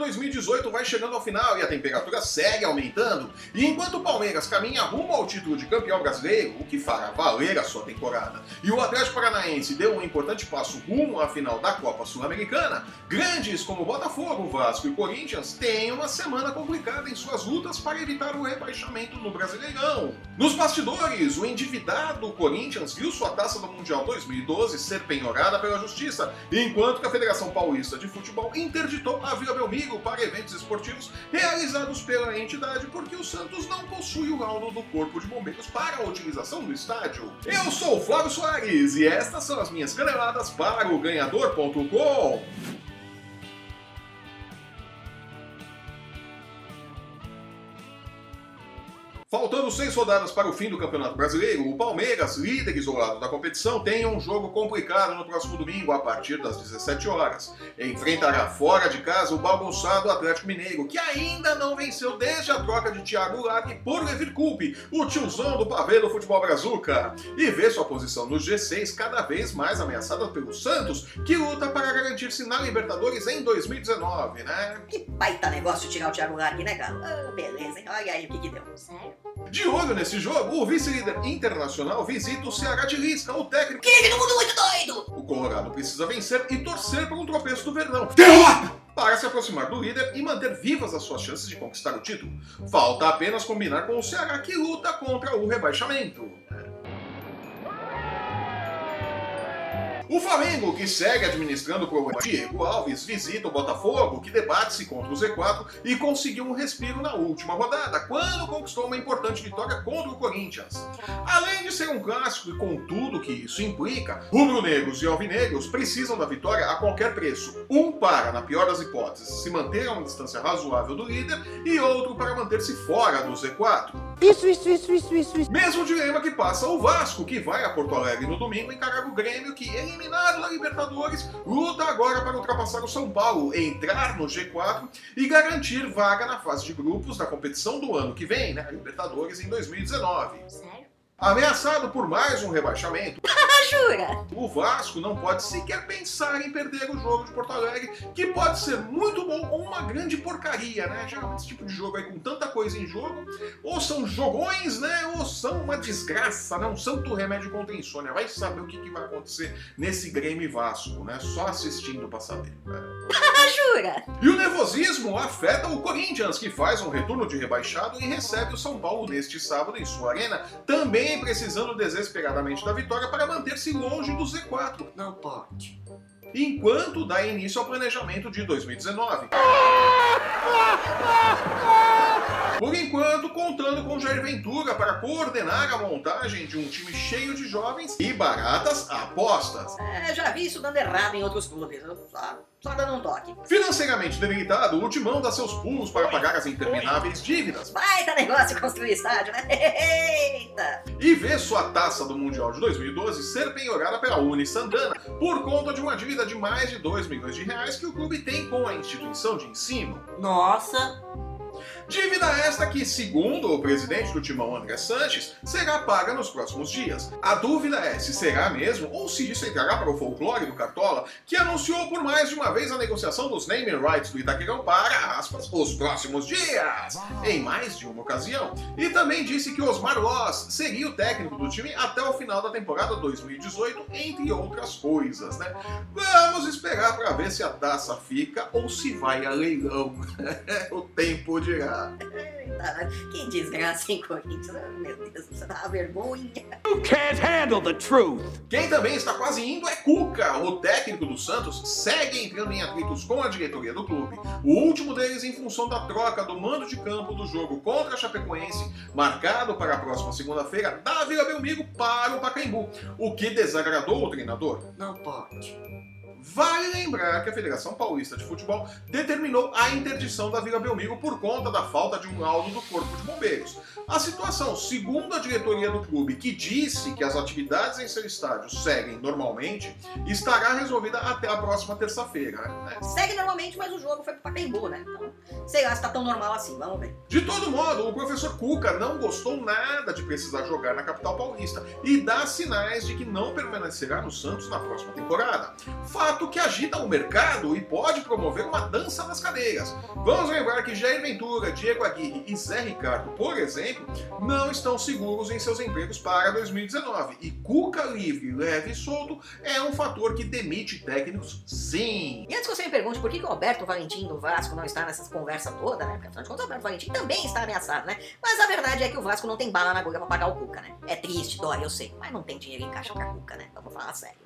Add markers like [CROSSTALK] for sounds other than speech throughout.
2018 vai chegando ao final e a temperatura segue aumentando, e enquanto o Palmeiras caminha rumo ao título de campeão brasileiro, o que fará valer a sua temporada, e o Atlético Paranaense deu um importante passo rumo à final da Copa Sul-Americana, grandes como Botafogo, Vasco e Corinthians têm uma semana complicada em suas lutas para evitar o rebaixamento no Brasileirão. Nos bastidores, o endividado Corinthians viu sua taça do Mundial 2012 ser penhorada pela Justiça, enquanto que a Federação Paulista de Futebol interditou a Vila Belmiro para eventos esportivos realizados pela entidade porque o Santos não possui o laudo do Corpo de Bombeiros para a utilização do estádio. Eu sou o Flávio Soares e estas são as minhas caneladas para o ganhador.com. Faltando seis rodadas para o fim do Campeonato Brasileiro, o Palmeiras, líder isolado da competição, tem um jogo complicado no próximo domingo, a partir das 17 horas. Enfrentará fora de casa o bagunçado Atlético Mineiro, que ainda não venceu desde a troca de Thiago Largue por Levir Coupe, o tiozão do pavê do futebol brazuca, e vê sua posição no G6 cada vez mais ameaçada pelo Santos, que luta para garantir-se na Libertadores em 2019, né? Que baita negócio tirar o Thiago Largue, né, cara? Ah, beleza, hein? Olha aí o que que deu. Sério? De olho nesse jogo, o vice-líder internacional visita o Ceará de Lisca, o técnico. Que todo mundo muito doido! O Colorado precisa vencer e torcer por um tropeço do Verdão. Derrota! Para se aproximar do líder e manter vivas as suas chances de conquistar o título. Falta apenas combinar com o Ceará que luta contra o rebaixamento. O Flamengo, que segue administrando o programa Diego Alves, visita o Botafogo, que debate-se contra o Z4 e conseguiu um respiro na última rodada, quando conquistou uma importante vitória contra o Corinthians. Além de ser um clássico e com tudo que isso implica, rubro-negros e alvinegros precisam da vitória a qualquer preço. Um para, na pior das hipóteses, se manter a uma distância razoável do líder e outro para manter-se fora do Z4. Isso, isso, isso, isso, isso, isso. Mesmo dilema que passa o Vasco, que vai a Porto Alegre no domingo encarar o Grêmio, que eliminado na Libertadores, luta agora para ultrapassar o São Paulo, entrar no G4 e garantir vaga na fase de grupos da competição do ano que vem, né? Libertadores em 2019. Sério? Ameaçado por mais um rebaixamento, [LAUGHS] Jura? o Vasco não pode sequer pensar em perder o jogo de Porto Alegre, que pode ser muito bom ou uma grande porcaria, né? Geralmente esse tipo de jogo aí com tanta coisa em jogo, ou são jogões, né? Ou são uma desgraça, né? Um santo remédio contra a insônia. Vai saber o que, que vai acontecer nesse Grêmio Vasco, né? Só assistindo pra saber. né? [LAUGHS] Jura? E o nervosismo afeta o Corinthians, que faz um retorno de rebaixado e recebe o São Paulo neste sábado em sua arena, também precisando desesperadamente da vitória para manter-se longe do Z4, Não pode. enquanto dá início ao planejamento de 2019. Por enquanto, contando com Jair Ventura para coordenar a montagem de um time cheio de jovens e baratas apostas. É, já vi isso dando errado em outros clubes. Só, só dando um toque. Financeiramente debilitado, o Timão dá seus pulos para pagar as intermináveis dívidas Baita negócio construir estádio, né? [LAUGHS] Vê sua taça do Mundial de 2012 ser penhorada pela Uni Santana por conta de uma dívida de mais de 2 milhões de reais que o clube tem com a instituição de ensino. Nossa! Dívida esta que, segundo o presidente do Timão André Sanches, será paga nos próximos dias. A dúvida é se será mesmo ou se isso entrará para o folclore do Cartola, que anunciou por mais de uma vez a negociação dos naming rights do Itaquerão para, aspas, os próximos dias, em mais de uma ocasião. E também disse que Osmar Loz seria o técnico do time até o final da temporada 2018, entre outras coisas, né? Vamos esperar para ver se a taça fica ou se vai a leilão. [LAUGHS] o tempo dirá. Que desgraça em Corinthians. Ah, Meu Deus, dá uma vergonha. You can't handle the truth. Quem também está quase indo é Cuca. O técnico do Santos segue entrando em atritos com a diretoria do clube. O último deles em função da troca do mando de campo do jogo contra a Chapecoense, marcado para a próxima segunda-feira, da Vila Belmiro para o Pacaembu, o que desagradou o treinador. Não pode. Vale lembrar que a Federação Paulista de Futebol determinou a interdição da Vila Belmiro por conta da falta de um laudo do Corpo de Bombeiros. A situação, segundo a diretoria do clube, que disse que as atividades em seu estádio seguem normalmente, estará resolvida até a próxima terça-feira. né? Segue normalmente, mas o jogo foi pro Pacaembu, né? Então, Sei lá se tá tão normal assim, vamos ver. De todo modo, o professor Cuca não gostou nada de precisar jogar na capital paulista e dá sinais de que não permanecerá no Santos na próxima temporada. Fato que agita o mercado e pode promover uma dança nas cadeiras. Vamos lembrar que Jair Ventura, Diego Aguirre e Zé Ricardo, por exemplo, não estão seguros em seus empregos para 2019. E Cuca livre, leve e solto é um fator que demite técnicos, sim. E antes que você me pergunte por que, que o Alberto Valentim do Vasco não está nessas conversas toda, né? Porque afinal de contas o Alberto Valentim também está ameaçado, né? Mas a verdade é que o Vasco não tem bala na agulha pra pagar o Cuca, né? É triste, dói, eu sei. Mas não tem dinheiro em caixa pra Cuca, né? Vamos falar sério.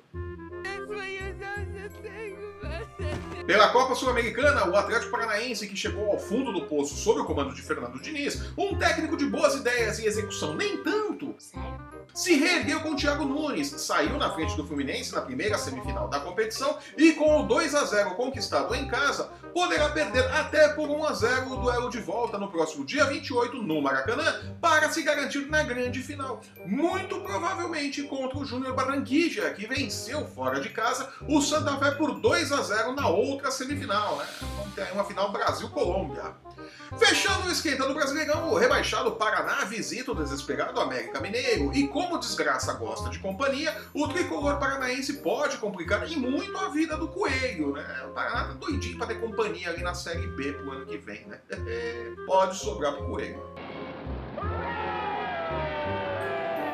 Pela Copa Sul-Americana, o Atlético Paranaense, que chegou ao fundo do poço sob o comando de Fernando Diniz, um técnico de boas ideias e execução nem tanto, Sério? Se reergueu com o Thiago Nunes, saiu na frente do Fluminense na primeira semifinal da competição e com o 2 a 0 conquistado em casa, poderá perder até por 1 a 0 o duelo de volta no próximo dia 28 no Maracanã para se garantir na grande final, muito provavelmente contra o Júnior Barranquilla, que venceu fora de casa o Santa Fé por 2 a 0 na outra semifinal, né? Uma final Brasil-Colômbia. Fechando o esquenta do Brasileirão, o rebaixado Paraná visita o desesperado América Mineiro e como desgraça gosta de companhia, o tricolor paranaense pode complicar e muito a vida do Coelho, né? O Paraná tá doidinho pra ter companhia ali na Série B pro ano que vem, né? [LAUGHS] pode sobrar pro Coelho.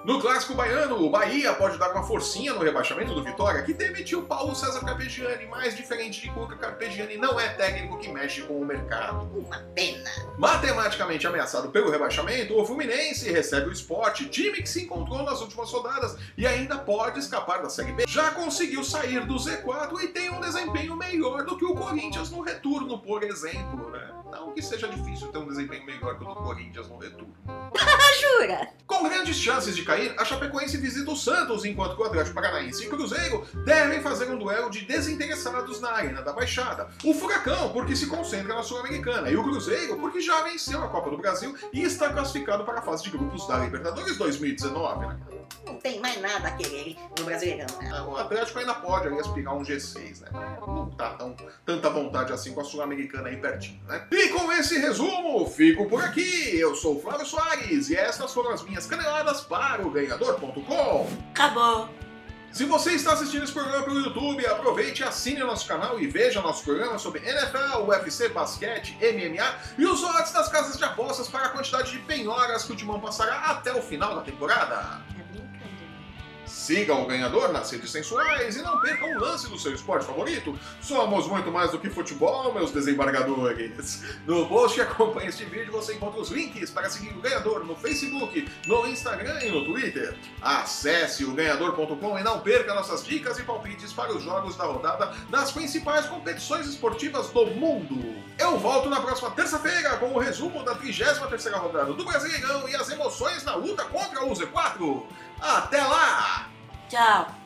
No clássico baiano, o Bahia pode dar uma forcinha no rebaixamento do Vitória, que demitiu Paulo César Carpegiani, mais diferente de Cuca, Carpegiani não é técnico que mexe com o mercado. Uma pena. Matematicamente ameaçado pelo rebaixamento, o Fluminense recebe o esporte, time que se encontrou nas últimas rodadas e ainda pode escapar da Série B. Já conseguiu sair do Z4 e tem um desempenho melhor do que o Corinthians no retorno, por exemplo, né? Não que seja difícil ter um desempenho melhor que o do Corinthians no retorno. [LAUGHS] Jura? Com grandes chances de a Chapecoense visita o Santos, enquanto que o Atlético Paranaense e Cruzeiro devem fazer um duelo de desinteressados na Arena da Baixada. O Furacão, porque se concentra na Sul-Americana, e o Cruzeiro, porque já venceu a Copa do Brasil e está classificado para a fase de grupos da Libertadores 2019, né? Não tem mais nada a querer no Brasileirão, né? O Atlético ainda pode aí aspirar um G6, né? Mas Não tá tão, tanta vontade assim com a Sul-Americana aí pertinho, né? E com esse resumo, fico por aqui. Eu sou o Flávio Soares e estas foram as minhas caneladas para o ganhador.com. Acabou. Se você está assistindo esse programa pelo YouTube, aproveite e assine o nosso canal e veja nosso programa sobre NFL, UFC, basquete, MMA e os odds das casas de apostas para a quantidade de penhoras que o Timão passará até o final da temporada. Tá brincando. Siga o ganhador nas redes sensuais e não perca um lance do seu esporte favorito. Somos muito mais do que futebol, meus desembargadores. No post que acompanha este vídeo você encontra os links para seguir o ganhador no Facebook, no Instagram e no Twitter. Acesse o ganhador.com e não perca nossas dicas e palpites para os jogos da rodada das principais competições esportivas do mundo. Eu volto na próxima terça-feira com o resumo da 33ª rodada do Brasileirão e as emoções na luta contra o Z4. Até lá! Tchau.